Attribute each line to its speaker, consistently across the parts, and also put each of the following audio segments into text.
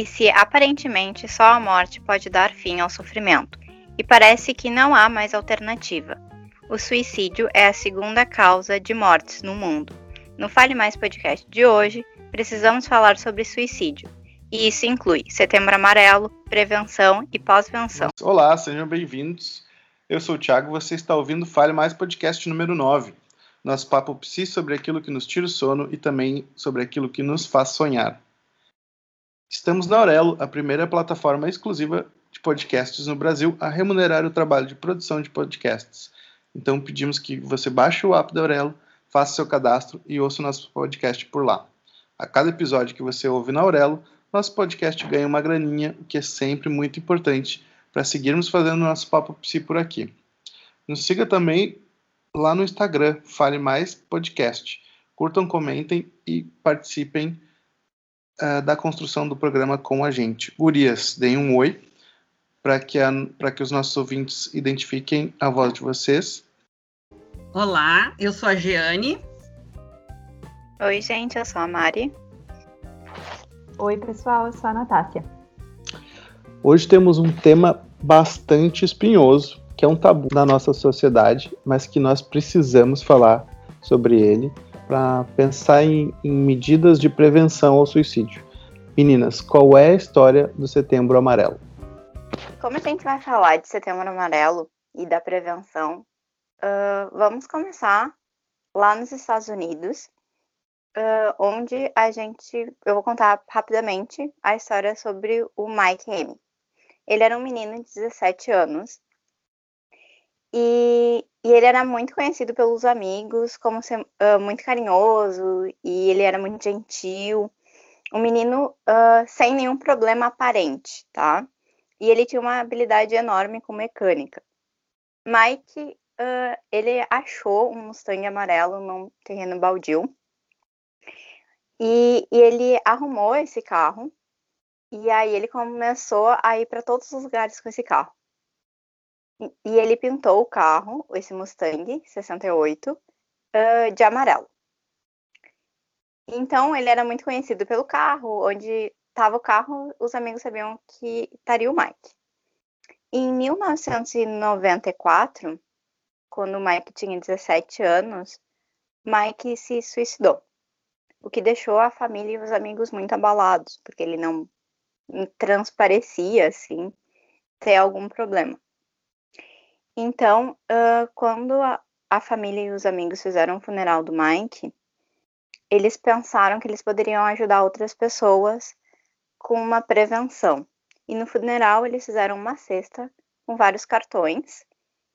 Speaker 1: e se aparentemente só a morte pode dar fim ao sofrimento, e parece que não há mais alternativa. O suicídio é a segunda causa de mortes no mundo. No Fale Mais podcast de hoje, precisamos falar sobre suicídio, e isso inclui Setembro Amarelo, prevenção e pós-venção.
Speaker 2: Olá, sejam bem-vindos. Eu sou o Thiago, você está ouvindo Fale Mais podcast número 9 nosso papo psi sobre aquilo que nos tira o sono e também sobre aquilo que nos faz sonhar. Estamos na Aurelo, a primeira plataforma exclusiva de podcasts no Brasil a remunerar o trabalho de produção de podcasts. Então pedimos que você baixe o app da Aurelo, faça seu cadastro e ouça o nosso podcast por lá. A cada episódio que você ouve na Aurelo, nosso podcast ganha uma graninha, o que é sempre muito importante para seguirmos fazendo nosso papo psi por aqui. Nos siga também lá no Instagram, Fale Mais Podcast. Curtam, comentem e participem uh, da construção do programa com a gente. Gurias, deem um oi para que, que os nossos ouvintes identifiquem a voz de vocês.
Speaker 3: Olá, eu sou a Giane.
Speaker 1: Oi, gente, eu sou a Mari.
Speaker 4: Oi, pessoal, eu sou a Natácia.
Speaker 2: Hoje temos um tema bastante espinhoso, que é um tabu na nossa sociedade, mas que nós precisamos falar sobre ele para pensar em, em, medidas de prevenção ao suicídio. Meninas, qual é a história do Setembro Amarelo?
Speaker 1: Como a gente vai falar de Setembro Amarelo e da prevenção, uh, vamos começar lá nos Estados Unidos, uh, onde a gente, eu vou contar rapidamente a história sobre o Mike M. Ele era um menino de 17 anos e, e, ele era muito conhecido pelos amigos como ser, uh, muito carinhoso e ele era muito gentil. Um menino uh, sem nenhum problema aparente, tá? E ele tinha uma habilidade enorme com mecânica. Mike, uh, ele achou um Mustang amarelo num terreno baldio. E, e ele arrumou esse carro. E aí ele começou a ir para todos os lugares com esse carro. E ele pintou o carro, esse Mustang 68, uh, de amarelo. Então ele era muito conhecido pelo carro, onde estava o carro, os amigos sabiam que estaria o Mike. Em 1994, quando o Mike tinha 17 anos, Mike se suicidou, o que deixou a família e os amigos muito abalados, porque ele não transparecia assim ter algum problema. Então, uh, quando a, a, família e os amigos fizeram o funeral do Mike, eles pensaram que eles poderiam ajudar outras pessoas com uma prevenção. E no funeral eles fizeram uma cesta com vários cartões.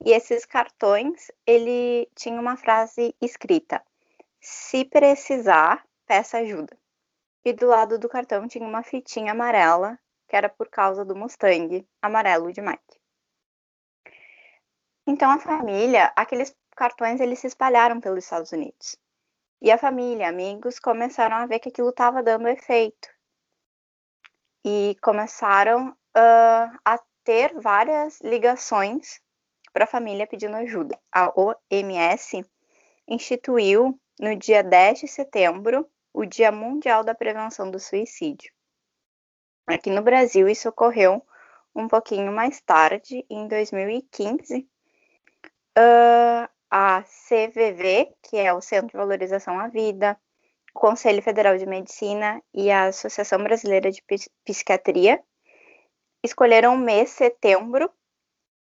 Speaker 1: E esses cartões, ele tinha uma frase escrita: "Se precisar, peça ajuda". E do lado do cartão tinha uma fitinha amarela, que era por causa do Mustang amarelo de Mike. Então a família, aqueles cartões eles se espalharam pelos Estados Unidos. E a família, amigos começaram a ver que aquilo estava dando efeito. E começaram uh, a ter várias ligações para a família pedindo ajuda. A OMS instituiu no dia 10 de setembro o Dia Mundial da Prevenção do Suicídio. Aqui no Brasil, isso ocorreu um pouquinho mais tarde, em 2015, uh, a CVV, que é o Centro de Valorização à Vida, o Conselho Federal de Medicina e a Associação Brasileira de Psiquiatria escolheram o mês setembro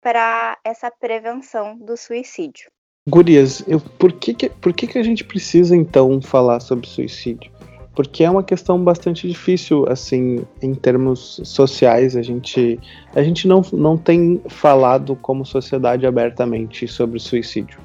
Speaker 1: para essa prevenção do suicídio.
Speaker 2: Gurias, eu, por, que, que, por que, que a gente precisa então falar sobre suicídio? Porque é uma questão bastante difícil, assim, em termos sociais. A gente, a gente não, não tem falado como sociedade abertamente sobre suicídio.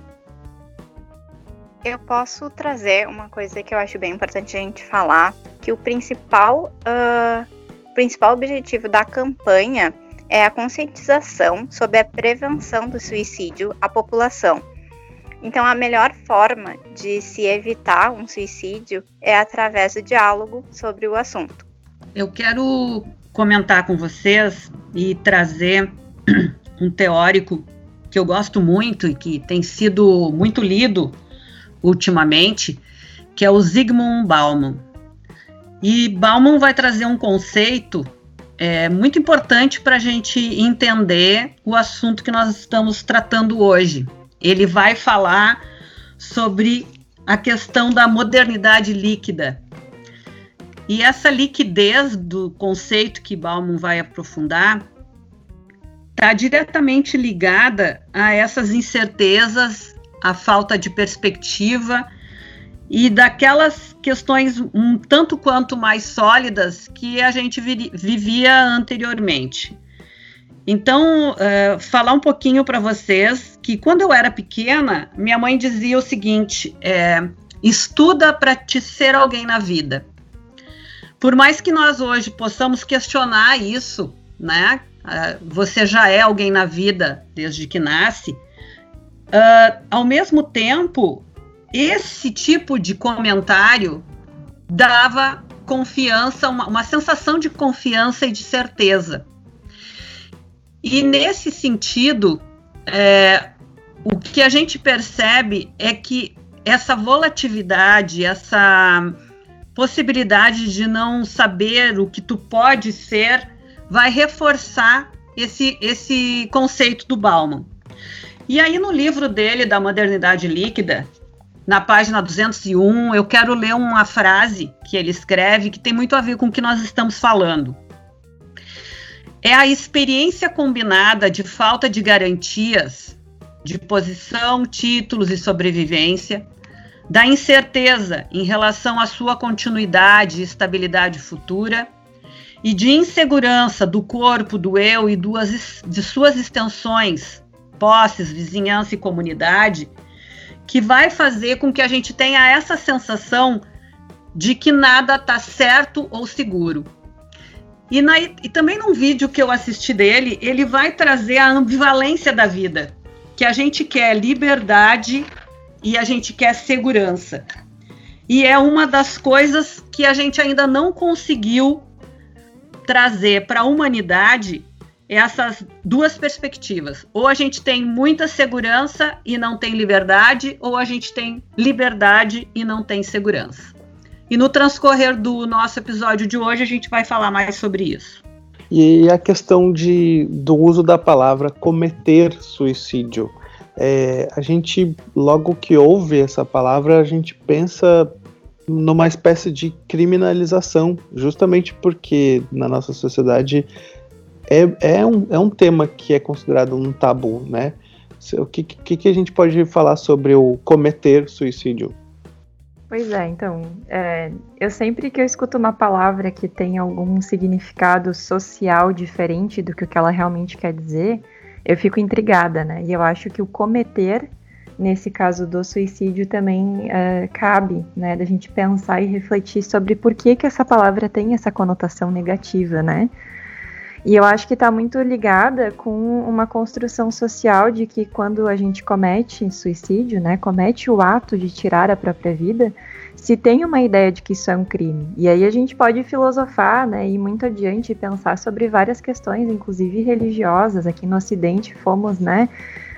Speaker 1: Eu posso trazer uma coisa que eu acho bem importante a gente falar, que o principal, uh, principal objetivo da campanha é a conscientização sobre a prevenção do suicídio à população então, a melhor forma de se evitar um suicídio é através do diálogo sobre o assunto.
Speaker 3: Eu quero comentar com vocês e trazer um teórico que eu gosto muito e que tem sido muito lido ultimamente, que é o Zygmunt Bauman. E Bauman vai trazer um conceito é muito importante para a gente entender o assunto que nós estamos tratando hoje. Ele vai falar sobre a questão da modernidade líquida. E essa liquidez do conceito que Bauman vai aprofundar está diretamente ligada a essas incertezas, a falta de perspectiva e daquelas questões um tanto quanto mais sólidas que a gente vivia anteriormente. Então, uh, falar um pouquinho para vocês que quando eu era pequena, minha mãe dizia o seguinte: é, estuda para te ser alguém na vida. Por mais que nós hoje possamos questionar isso, né? Uh, você já é alguém na vida desde que nasce. Uh, ao mesmo tempo, esse tipo de comentário dava confiança, uma, uma sensação de confiança e de certeza. E nesse sentido, é, o que a gente percebe é que essa volatilidade, essa possibilidade de não saber o que tu pode ser, vai reforçar esse, esse conceito do Bauman. E aí, no livro dele, da Modernidade Líquida, na página 201, eu quero ler uma frase que ele escreve que tem muito a ver com o que nós estamos falando é a experiência combinada de falta de garantias de posição, títulos e sobrevivência, da incerteza em relação à sua continuidade e estabilidade futura, e de insegurança do corpo, do eu e duas, de suas extensões, posses, vizinhança e comunidade, que vai fazer com que a gente tenha essa sensação de que nada está certo ou seguro. E, na, e também num vídeo que eu assisti dele, ele vai trazer a ambivalência da vida, que a gente quer liberdade e a gente quer segurança. E é uma das coisas que a gente ainda não conseguiu trazer para a humanidade essas duas perspectivas. Ou a gente tem muita segurança e não tem liberdade, ou a gente tem liberdade e não tem segurança. E no transcorrer do nosso episódio de hoje a gente vai falar mais sobre isso.
Speaker 2: E a questão de, do uso da palavra cometer suicídio. É, a gente, logo que ouve essa palavra, a gente pensa numa espécie de criminalização, justamente porque na nossa sociedade é, é, um, é um tema que é considerado um tabu, né? O que, que, que a gente pode falar sobre o cometer suicídio?
Speaker 4: Pois é, então, é, eu sempre que eu escuto uma palavra que tem algum significado social diferente do que o que ela realmente quer dizer, eu fico intrigada, né? E eu acho que o cometer, nesse caso do suicídio, também é, cabe, né? Da gente pensar e refletir sobre por que, que essa palavra tem essa conotação negativa, né? E eu acho que está muito ligada com uma construção social de que quando a gente comete suicídio, né, comete o ato de tirar a própria vida, se tem uma ideia de que isso é um crime. E aí a gente pode filosofar, né, ir muito adiante e pensar sobre várias questões, inclusive religiosas. Aqui no Ocidente fomos, né,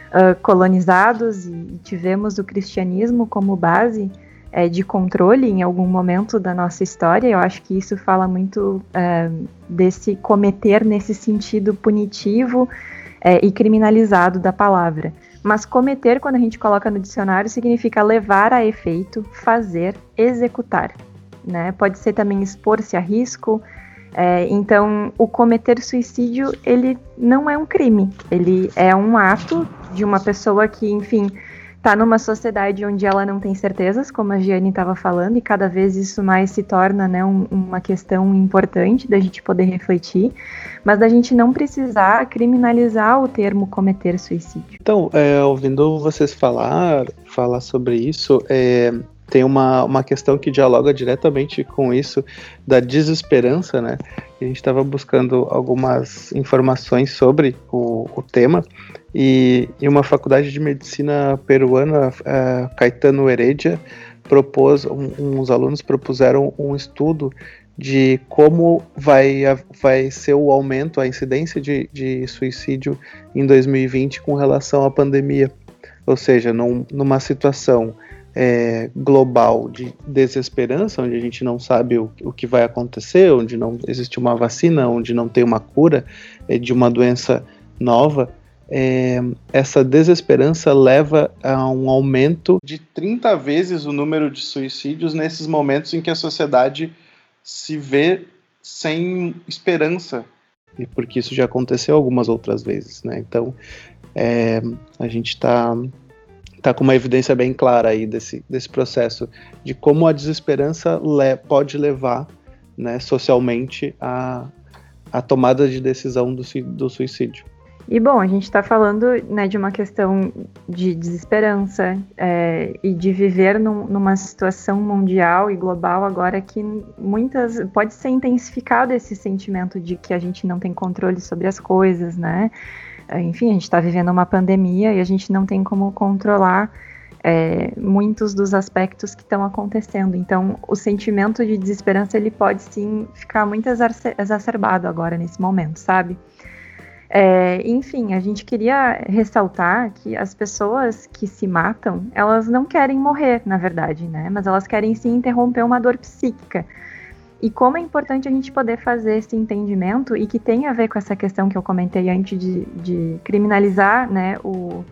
Speaker 4: uh, colonizados e tivemos o cristianismo como base é, de controle em algum momento da nossa história. Eu acho que isso fala muito é, desse cometer nesse sentido punitivo é, e criminalizado da palavra. Mas cometer, quando a gente coloca no dicionário, significa levar a efeito, fazer, executar. Né? Pode ser também expor-se a risco. É, então, o cometer suicídio, ele não é um crime. Ele é um ato de uma pessoa que, enfim, está numa sociedade onde ela não tem certezas, como a Giane estava falando, e cada vez isso mais se torna né, um, uma questão importante da gente poder refletir, mas da gente não precisar criminalizar o termo cometer suicídio.
Speaker 2: Então, é, ouvindo vocês falar, falar sobre isso, é, tem uma, uma questão que dialoga diretamente com isso da desesperança, né? A gente estava buscando algumas informações sobre o, o tema e, e uma faculdade de medicina peruana, uh, Caetano Heredia, propôs, um, uns alunos propuseram um estudo de como vai, vai ser o aumento, a incidência de, de suicídio em 2020 com relação à pandemia. Ou seja, num, numa situação é, global de desesperança, onde a gente não sabe o, o, que vai acontecer, onde não existe uma vacina, onde não tem uma cura é, de uma doença nova, é, essa desesperança leva a um aumento de 30 vezes o número de suicídios nesses momentos em que a sociedade se vê sem esperança, e porque isso já aconteceu algumas outras vezes, né? Então, é, a gente está tá com uma evidência bem clara aí desse, desse processo de como a desesperança le pode levar, né, socialmente a, a tomada de decisão do, do suicídio.
Speaker 4: E bom, a gente está falando né, de uma questão de desesperança é, e de viver num, numa situação mundial e global agora que muitas pode ser intensificado esse sentimento de que a gente não tem controle sobre as coisas, né? Enfim, a gente está vivendo uma pandemia e a gente não tem como controlar é, muitos dos aspectos que estão acontecendo. Então, o sentimento de desesperança ele pode sim ficar muito exacerbado agora nesse momento, sabe? É, enfim, a gente queria ressaltar que as pessoas que se matam, elas não querem morrer, na verdade, né? Mas elas querem sim interromper uma dor psíquica. E como é importante a gente poder fazer esse entendimento e que tem a ver com essa questão que eu comentei antes de, de criminalizar né, o,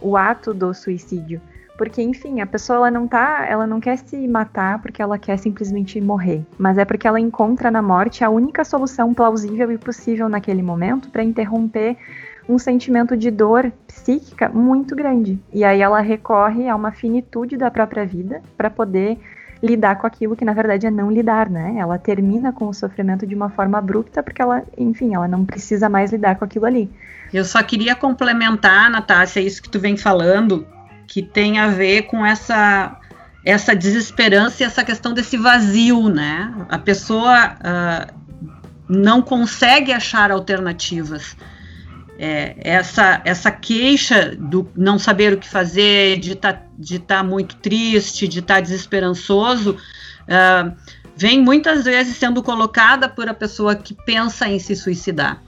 Speaker 4: o ato do suicídio. Porque, enfim, a pessoa ela não tá, ela não quer se matar porque ela quer simplesmente morrer, mas é porque ela encontra na morte a única solução plausível e possível naquele momento para interromper um sentimento de dor psíquica muito grande. E aí ela recorre a uma finitude da própria vida para poder lidar com aquilo que na verdade é não lidar, né? Ela termina com o sofrimento de uma forma abrupta porque ela, enfim, ela não precisa mais lidar com aquilo ali.
Speaker 3: Eu só queria complementar, Natácia, isso que tu vem falando, que tem a ver com essa essa desesperança e essa questão desse vazio, né? A pessoa uh, não consegue achar alternativas. É, essa, essa queixa do não saber o que fazer, de tá, estar tá muito triste, de estar tá desesperançoso, uh, vem muitas vezes sendo colocada por a pessoa que pensa em se suicidar.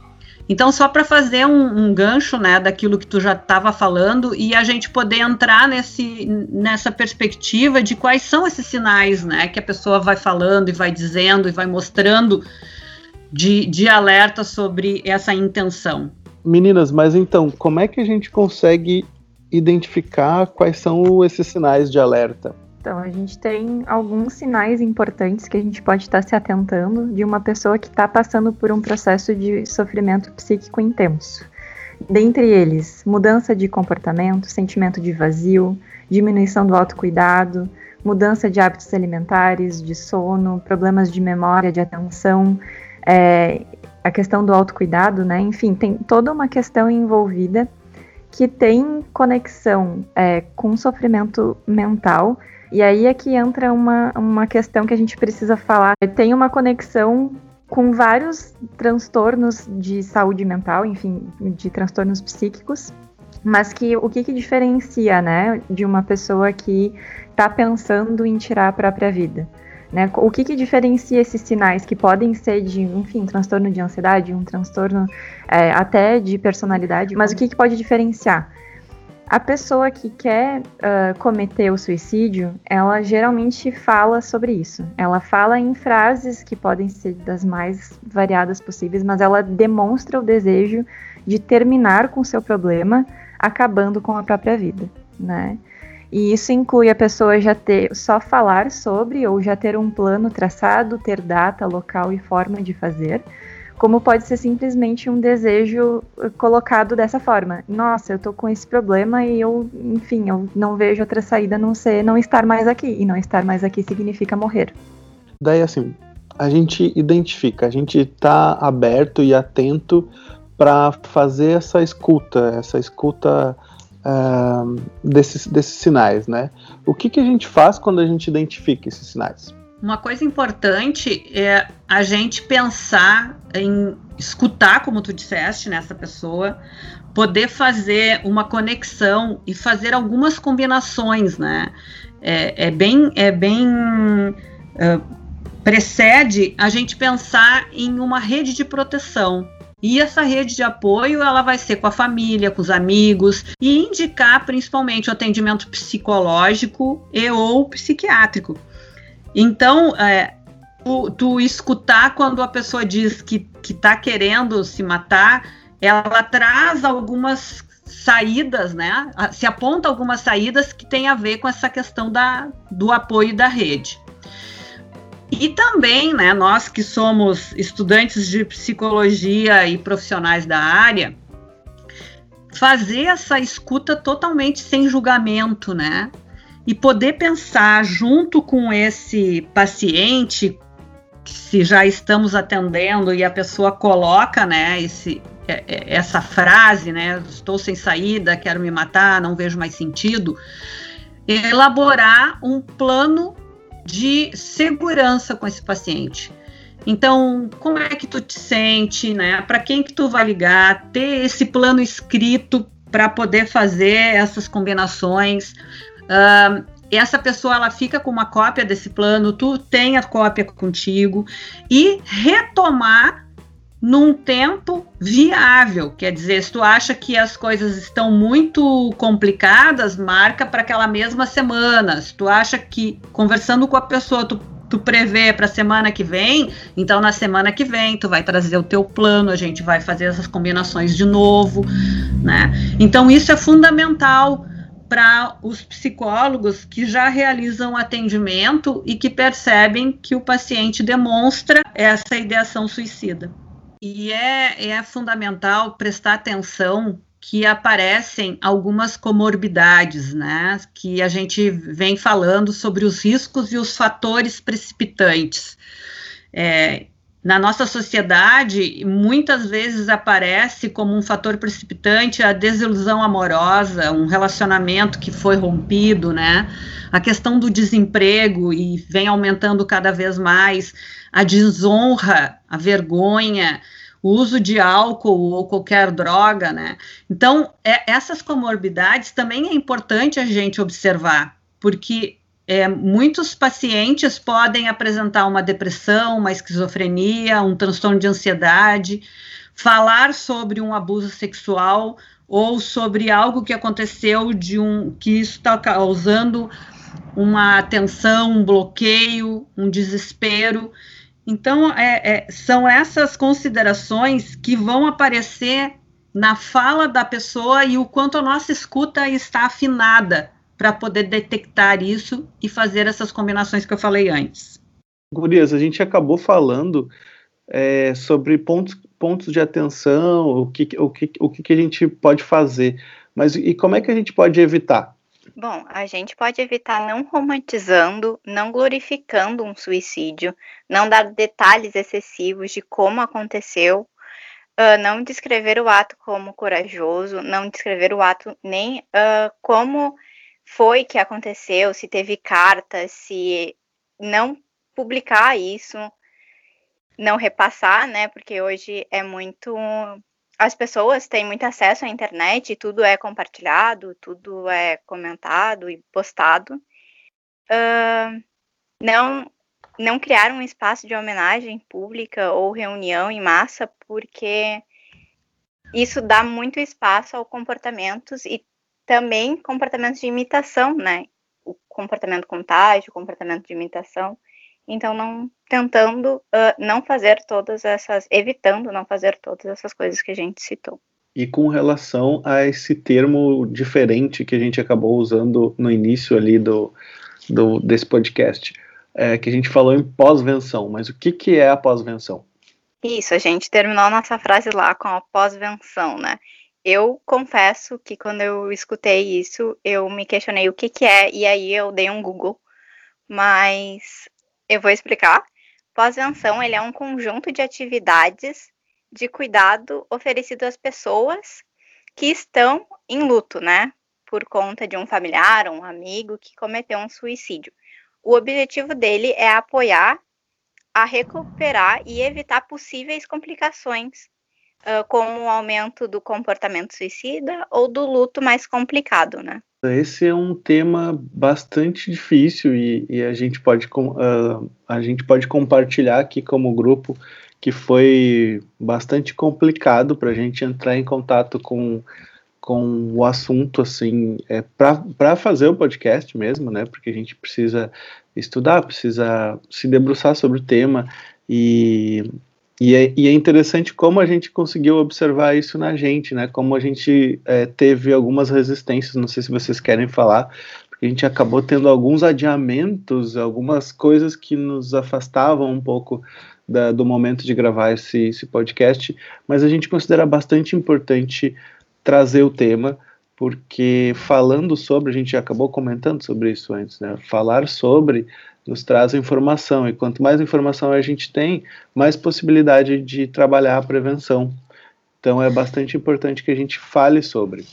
Speaker 3: Então, só para fazer um, um, gancho né, daquilo que tu já estava falando e a gente poder entrar nesse, nessa perspectiva de quais são esses sinais né, que a pessoa vai falando e vai dizendo e vai mostrando de, de alerta sobre essa intenção.
Speaker 2: Meninas, mas então, como é que a gente consegue identificar quais são esses sinais de alerta?
Speaker 4: Então, a gente tem alguns sinais importantes que a gente pode estar se atentando de uma pessoa que está passando por um processo de sofrimento psíquico intenso. Dentre eles, mudança de comportamento, sentimento de vazio, diminuição do autocuidado, mudança de hábitos alimentares, de sono, problemas de memória, de atenção, é, a questão do autocuidado, né? Enfim, tem toda uma questão envolvida que tem conexão é, com sofrimento mental e aí é que entra uma, uma questão que a gente precisa falar. Tem uma conexão com vários transtornos de saúde mental, enfim, de transtornos psíquicos, mas que o que, que diferencia, né, de uma pessoa que está pensando em tirar a própria vida? Né? O que, que diferencia esses sinais que podem ser de, enfim, transtorno de ansiedade, um transtorno é, até de personalidade, mas o que, que pode diferenciar? A pessoa que quer uh, cometer o suicídio, ela geralmente fala sobre isso. Ela fala em frases que podem ser das mais variadas possíveis, mas ela demonstra o desejo de terminar com o seu problema, acabando com a própria vida, né? E isso inclui a pessoa já ter só falar sobre ou já ter um plano traçado, ter data, local e forma de fazer como pode ser simplesmente um desejo eh, colocado dessa forma. Nossa, eu tô com esse problema e eu, enfim, eu não vejo outra saída a não ser não estar mais aqui. E não estar mais aqui significa morrer.
Speaker 2: Daí, assim, a gente identifica, a gente tá aberto e atento para fazer essa escuta, essa escuta uh, desses, desses sinais, né? O que, que a gente faz quando a gente identifica esses sinais?
Speaker 3: Uma coisa importante é a gente pensar em escutar, como tu disseste, nessa pessoa, poder fazer uma conexão e fazer algumas combinações, né? É, é bem, é bem uh, precede a gente pensar em uma rede de proteção. E essa rede de apoio, ela vai ser com a família, com os amigos e indicar principalmente o atendimento psicológico e ou psiquiátrico. Então, é, tu, tu, escutar quando a pessoa diz que está querendo se matar, ela traz algumas saídas, né? Se aponta algumas saídas que tem a ver com essa questão da, do apoio da rede. E também, né, nós que somos estudantes de psicologia e profissionais da área, fazer essa escuta totalmente sem julgamento, né? E poder pensar junto com esse paciente, se já estamos atendendo e a pessoa coloca, né, esse, é, é, essa frase, né, estou sem saída, quero me matar, não vejo mais sentido, elaborar um plano de segurança com esse paciente. Então, como é que tu te sente, né? Para quem que tu vai ligar? Ter esse plano escrito para poder fazer essas combinações. Essa pessoa ela fica com uma cópia desse plano, tu tem a cópia contigo e retomar num tempo viável. Quer dizer, se tu acha que as coisas estão muito complicadas, marca para aquela mesma semana. Se tu acha que conversando com a pessoa tu, tu prevê para a semana que vem, então na semana que vem tu vai trazer o teu plano, a gente vai fazer essas combinações de novo, né? Então isso é fundamental para os psicólogos que já realizam atendimento e que percebem que o paciente demonstra essa ideação suicida. E é, é fundamental prestar atenção que aparecem algumas comorbidades, né? Que a gente vem falando sobre os riscos e os fatores precipitantes. É, na nossa sociedade, muitas vezes aparece como um fator precipitante a desilusão amorosa, um relacionamento que foi rompido, né? A questão do desemprego e vem aumentando cada vez mais a desonra, a vergonha, o uso de álcool ou qualquer droga, né? Então, é, essas comorbidades também é importante a gente observar, porque é, muitos pacientes podem apresentar uma depressão, uma esquizofrenia, um transtorno de ansiedade, falar sobre um abuso sexual ou sobre algo que aconteceu de um que está causando uma tensão, um bloqueio, um desespero. Então, é, é, são essas considerações que vão aparecer na fala da pessoa e o quanto a nossa escuta está afinada para poder detectar isso e fazer essas combinações que eu falei antes.
Speaker 2: Gurias, a gente acabou falando é, sobre pontos, pontos de atenção, o que, o, que, o que a gente pode fazer, mas e como é que a gente pode evitar?
Speaker 1: Bom, a gente pode evitar não romantizando, não glorificando um suicídio, não dar detalhes excessivos de como aconteceu, uh, não descrever o ato como corajoso, não descrever o ato nem uh, como foi que aconteceu, se teve cartas, se não publicar isso, não repassar, né? Porque hoje é muito as pessoas têm muito acesso à internet, tudo é compartilhado, tudo é comentado e postado. Uh, não, não criar um espaço de homenagem pública ou reunião em massa, porque isso dá muito espaço ao comportamentos e também comportamentos de imitação, né? O comportamento contágio, o comportamento de imitação. Então, não tentando uh, não fazer todas essas, evitando não fazer todas essas coisas que a gente citou.
Speaker 2: E com relação a esse termo diferente que a gente acabou usando no início ali do, do desse podcast, é, que a gente falou em pós-venção, mas o que, que é a pós-venção?
Speaker 1: Isso, a gente terminou a nossa frase lá com a pós-venção, né? Eu confesso que quando eu escutei isso, eu me questionei o que, que é, e aí eu dei um Google, mas eu vou explicar. Pós-venção, ele é um conjunto de atividades de cuidado oferecido às pessoas que estão em luto, né? Por conta de um familiar um amigo que cometeu um suicídio. O objetivo dele é apoiar a recuperar e evitar possíveis complicações, uh, como o aumento do comportamento suicida ou do luto mais complicado, né?
Speaker 2: Esse é um tema bastante difícil e, e a, gente pode, uh, a gente pode compartilhar aqui como grupo que foi bastante complicado para a gente entrar em contato com, com o assunto, assim, é, para fazer o podcast mesmo, né? Porque a gente precisa estudar, precisa se debruçar sobre o tema e, e, é, e é interessante como a gente conseguiu observar isso na gente, né? Como a gente é, teve algumas resistências, não sei se vocês querem falar, porque a gente acabou tendo alguns adiamentos, algumas coisas que nos afastavam um pouco da, do momento de gravar esse, esse podcast, mas a gente considera bastante importante trazer o tema, porque falando sobre, a gente acabou comentando sobre isso antes, né? Falar sobre nos traz informação, e quanto mais informação a gente tem, mais possibilidade de trabalhar a prevenção. Então é bastante importante que a gente fale sobre.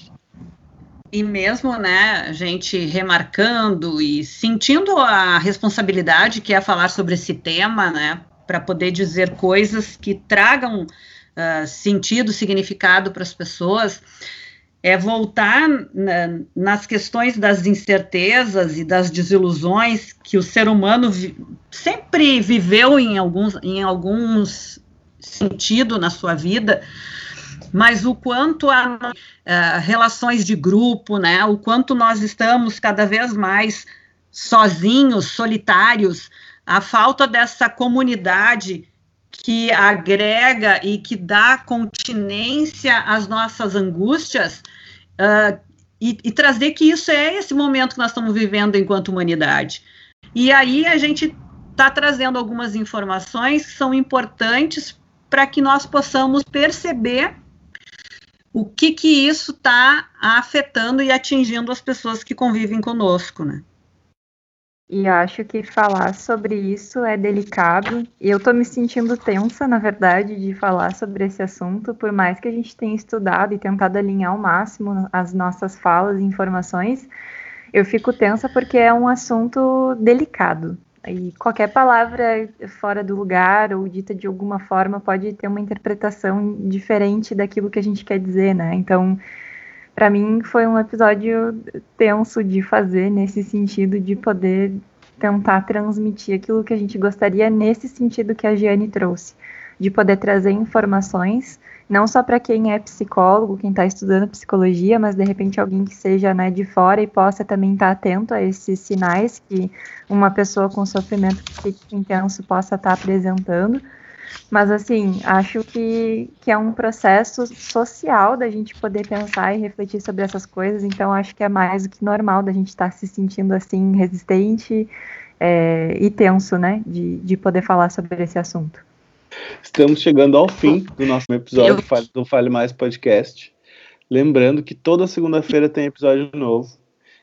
Speaker 3: E mesmo, né, a gente remarcando e sentindo a responsabilidade que é falar sobre esse tema, né, para poder dizer coisas que tragam uh, sentido, significado para as pessoas, é voltar na, nas questões das incertezas e das desilusões que o ser humano vi, sempre viveu em alguns, em alguns sentido na sua vida, mas o quanto a uh, relações de grupo, né, o quanto nós estamos cada vez mais sozinhos, solitários, a falta dessa comunidade que agrega e que dá continência às nossas angústias uh, e, e, trazer que isso é esse momento que nós estamos vivendo enquanto humanidade. E aí a gente está trazendo algumas informações que são importantes para que nós possamos perceber o que que isso está afetando e atingindo as pessoas que convivem conosco, né?
Speaker 4: E acho que falar sobre isso é delicado. E eu tô me sentindo tensa, na verdade, de falar sobre esse assunto, por mais que a gente tenha estudado e tentado alinhar ao máximo as nossas falas e informações, eu fico tensa porque é um assunto delicado. E qualquer palavra fora do lugar ou dita de alguma forma pode ter uma interpretação diferente daquilo que a gente quer dizer, né? Então, para mim foi um episódio tenso de fazer nesse sentido de poder tentar transmitir aquilo que a gente gostaria nesse sentido que a Giane trouxe, de poder trazer informações não só para quem é psicólogo, quem está estudando psicologia, mas de repente alguém que seja né, de fora e possa também estar tá atento a esses sinais que uma pessoa com sofrimento psíquico intenso possa estar tá apresentando mas, assim, acho que, que é um processo social da gente poder pensar e refletir sobre essas coisas, então acho que é mais do que normal da gente estar tá se sentindo, assim, resistente é, e tenso, né, de, de poder falar sobre esse assunto.
Speaker 2: Estamos chegando ao fim do nosso episódio Eu... do Fale Mais Podcast. Lembrando que toda segunda-feira tem episódio novo.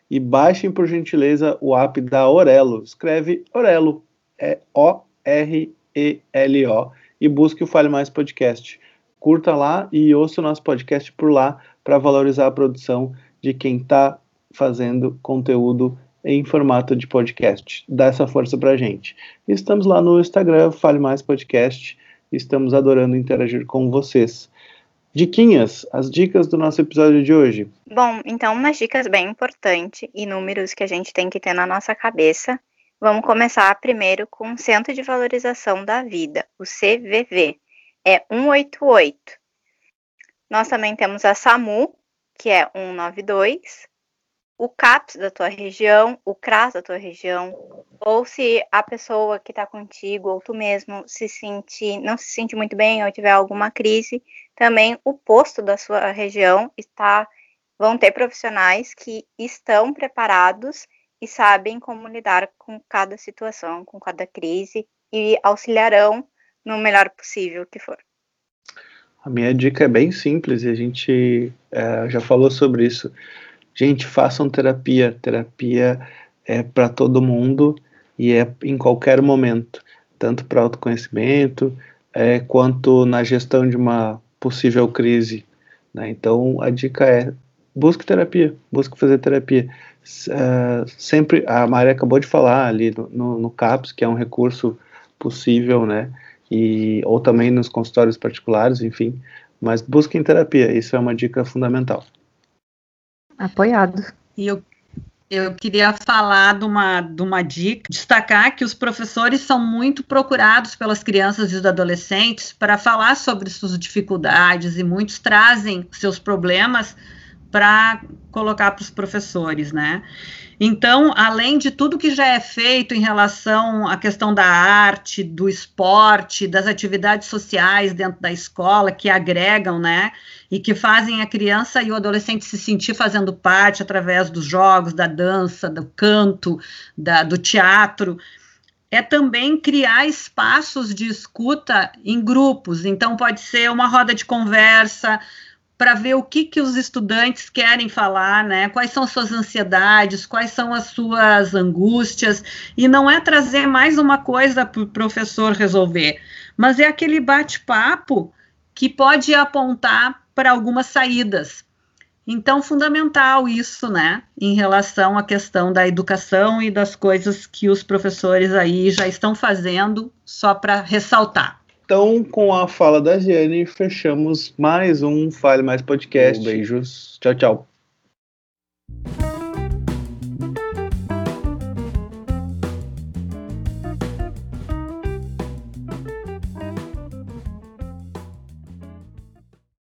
Speaker 2: E baixem, por gentileza, o app da Orelo. Escreve Orelo. É O-R-E-L-O E-L-O, e busque o Fale Mais Podcast. Curta lá e ouça o nosso podcast por lá para valorizar a produção de quem está fazendo conteúdo em formato de podcast. Dá essa força para gente. Estamos lá no Instagram, Fale Mais Podcast. Estamos adorando interagir com vocês. Diquinhas, as dicas do nosso episódio de hoje.
Speaker 1: Bom, então umas dicas bem importantes e números que a gente tem que ter na nossa cabeça Vamos começar primeiro com o Centro de Valorização da Vida, o CVV, é 188. Nós também temos a SAMU, que é 192, o CAPS da tua região, o CRAS da tua região, ou se a pessoa que está contigo ou tu mesmo se sentir, não se sente muito bem ou tiver alguma crise, também o posto da sua região está, vão ter profissionais que estão preparados e sabem como lidar com cada situação, com cada crise e auxiliarão no melhor possível que for.
Speaker 2: A minha dica é bem simples e a gente é, já falou sobre isso. Gente, façam terapia. Terapia é para todo mundo e é em qualquer momento, tanto para autoconhecimento é, quanto na gestão de uma possível crise. Né? Então, a dica é busque terapia, busque fazer terapia. Uh, sempre, a Maria acabou de falar ali no, no, no, CAPS, que é um recurso possível, né, e, ou também nos consultórios particulares, enfim, mas busquem terapia, isso é uma dica fundamental.
Speaker 4: Apoiado.
Speaker 3: E eu, eu queria falar de uma, de uma dica, destacar que os professores são muito procurados pelas crianças e os adolescentes para falar sobre suas dificuldades e muitos trazem seus problemas para colocar para os professores, né? Então, além de tudo que já é feito em relação à questão da arte, do esporte, das atividades sociais dentro da escola que agregam, né, e que fazem a criança e o adolescente se sentir fazendo parte através dos jogos, da dança, do canto, da, do teatro, é também criar espaços de escuta em grupos. Então, pode ser uma roda de conversa, para ver o que, que os estudantes querem falar, né? Quais são suas ansiedades, quais são as suas angústias, e não é trazer mais uma coisa para o professor resolver, mas é aquele bate-papo que pode apontar para algumas saídas. Então, fundamental isso, né, em relação à questão da educação e das coisas que os professores aí já estão fazendo, só para ressaltar.
Speaker 2: Então, com a fala da Giane, fechamos mais um Fale Mais Podcast. Um beijos. Tchau, tchau.